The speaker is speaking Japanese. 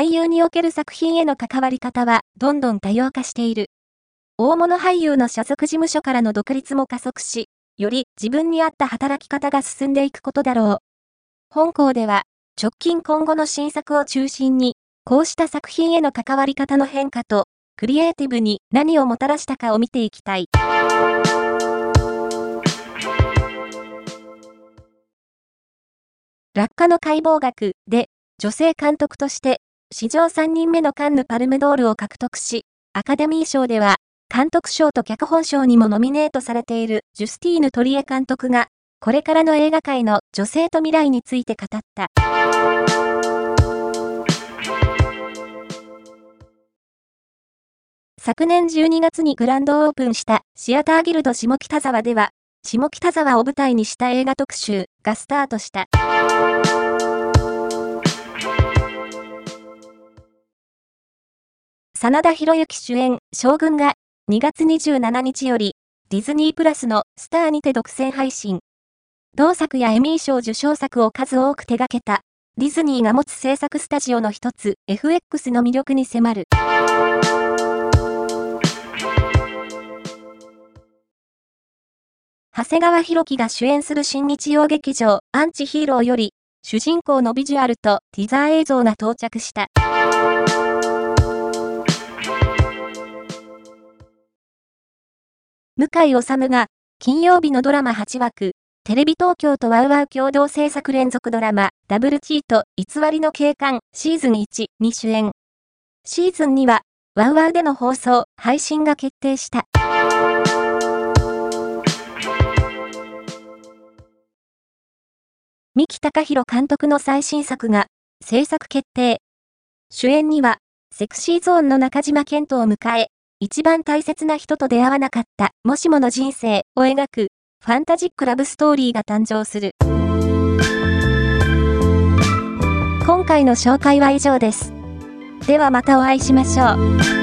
俳優における作品への関わり方はどんどん多様化している。大物俳優の所属事務所からの独立も加速し、より自分に合った働き方が進んでいくことだろう。本校では、直近今後の新作を中心に、こうした作品への関わり方の変化と、クリエイティブに何をもたらしたかを見ていきたい。落下の解剖学で、女性監督として史上3人目のカンヌ・パルムドールを獲得し、アカデミー賞では、監督賞と脚本賞にもノミネートされているジュスティーヌ・トリエ監督が、これからの映画界の女性と未来について語った。昨年12月にグランドオープンしたシアターギルド下北沢では、下北沢を舞台にした映画特集がスタートした。真田広之主演、将軍が2月27日よりディズニープラスのスターにて独占配信。同作やエミー賞受賞作を数多く手掛けたディズニーが持つ制作スタジオの一つ FX の魅力に迫る。長谷川博己が主演する新日曜劇場アンチヒーローより主人公のビジュアルとティザー映像が到着した。井治が、金曜日のドラマ8枠、テレビ東京とワウワウ共同制作連続ドラマ、ダブルチート、偽りの警官、シーズン1に主演。シーズン2は、ワウワウでの放送、配信が決定した。三木隆弘監督の最新作が、制作決定。主演には、セクシーゾーンの中島健人を迎え、一番大切な人と出会わなかったもしもの人生を描くファンタジックラブストーリーが誕生する。今回の紹介は以上です。ではまたお会いしましょう。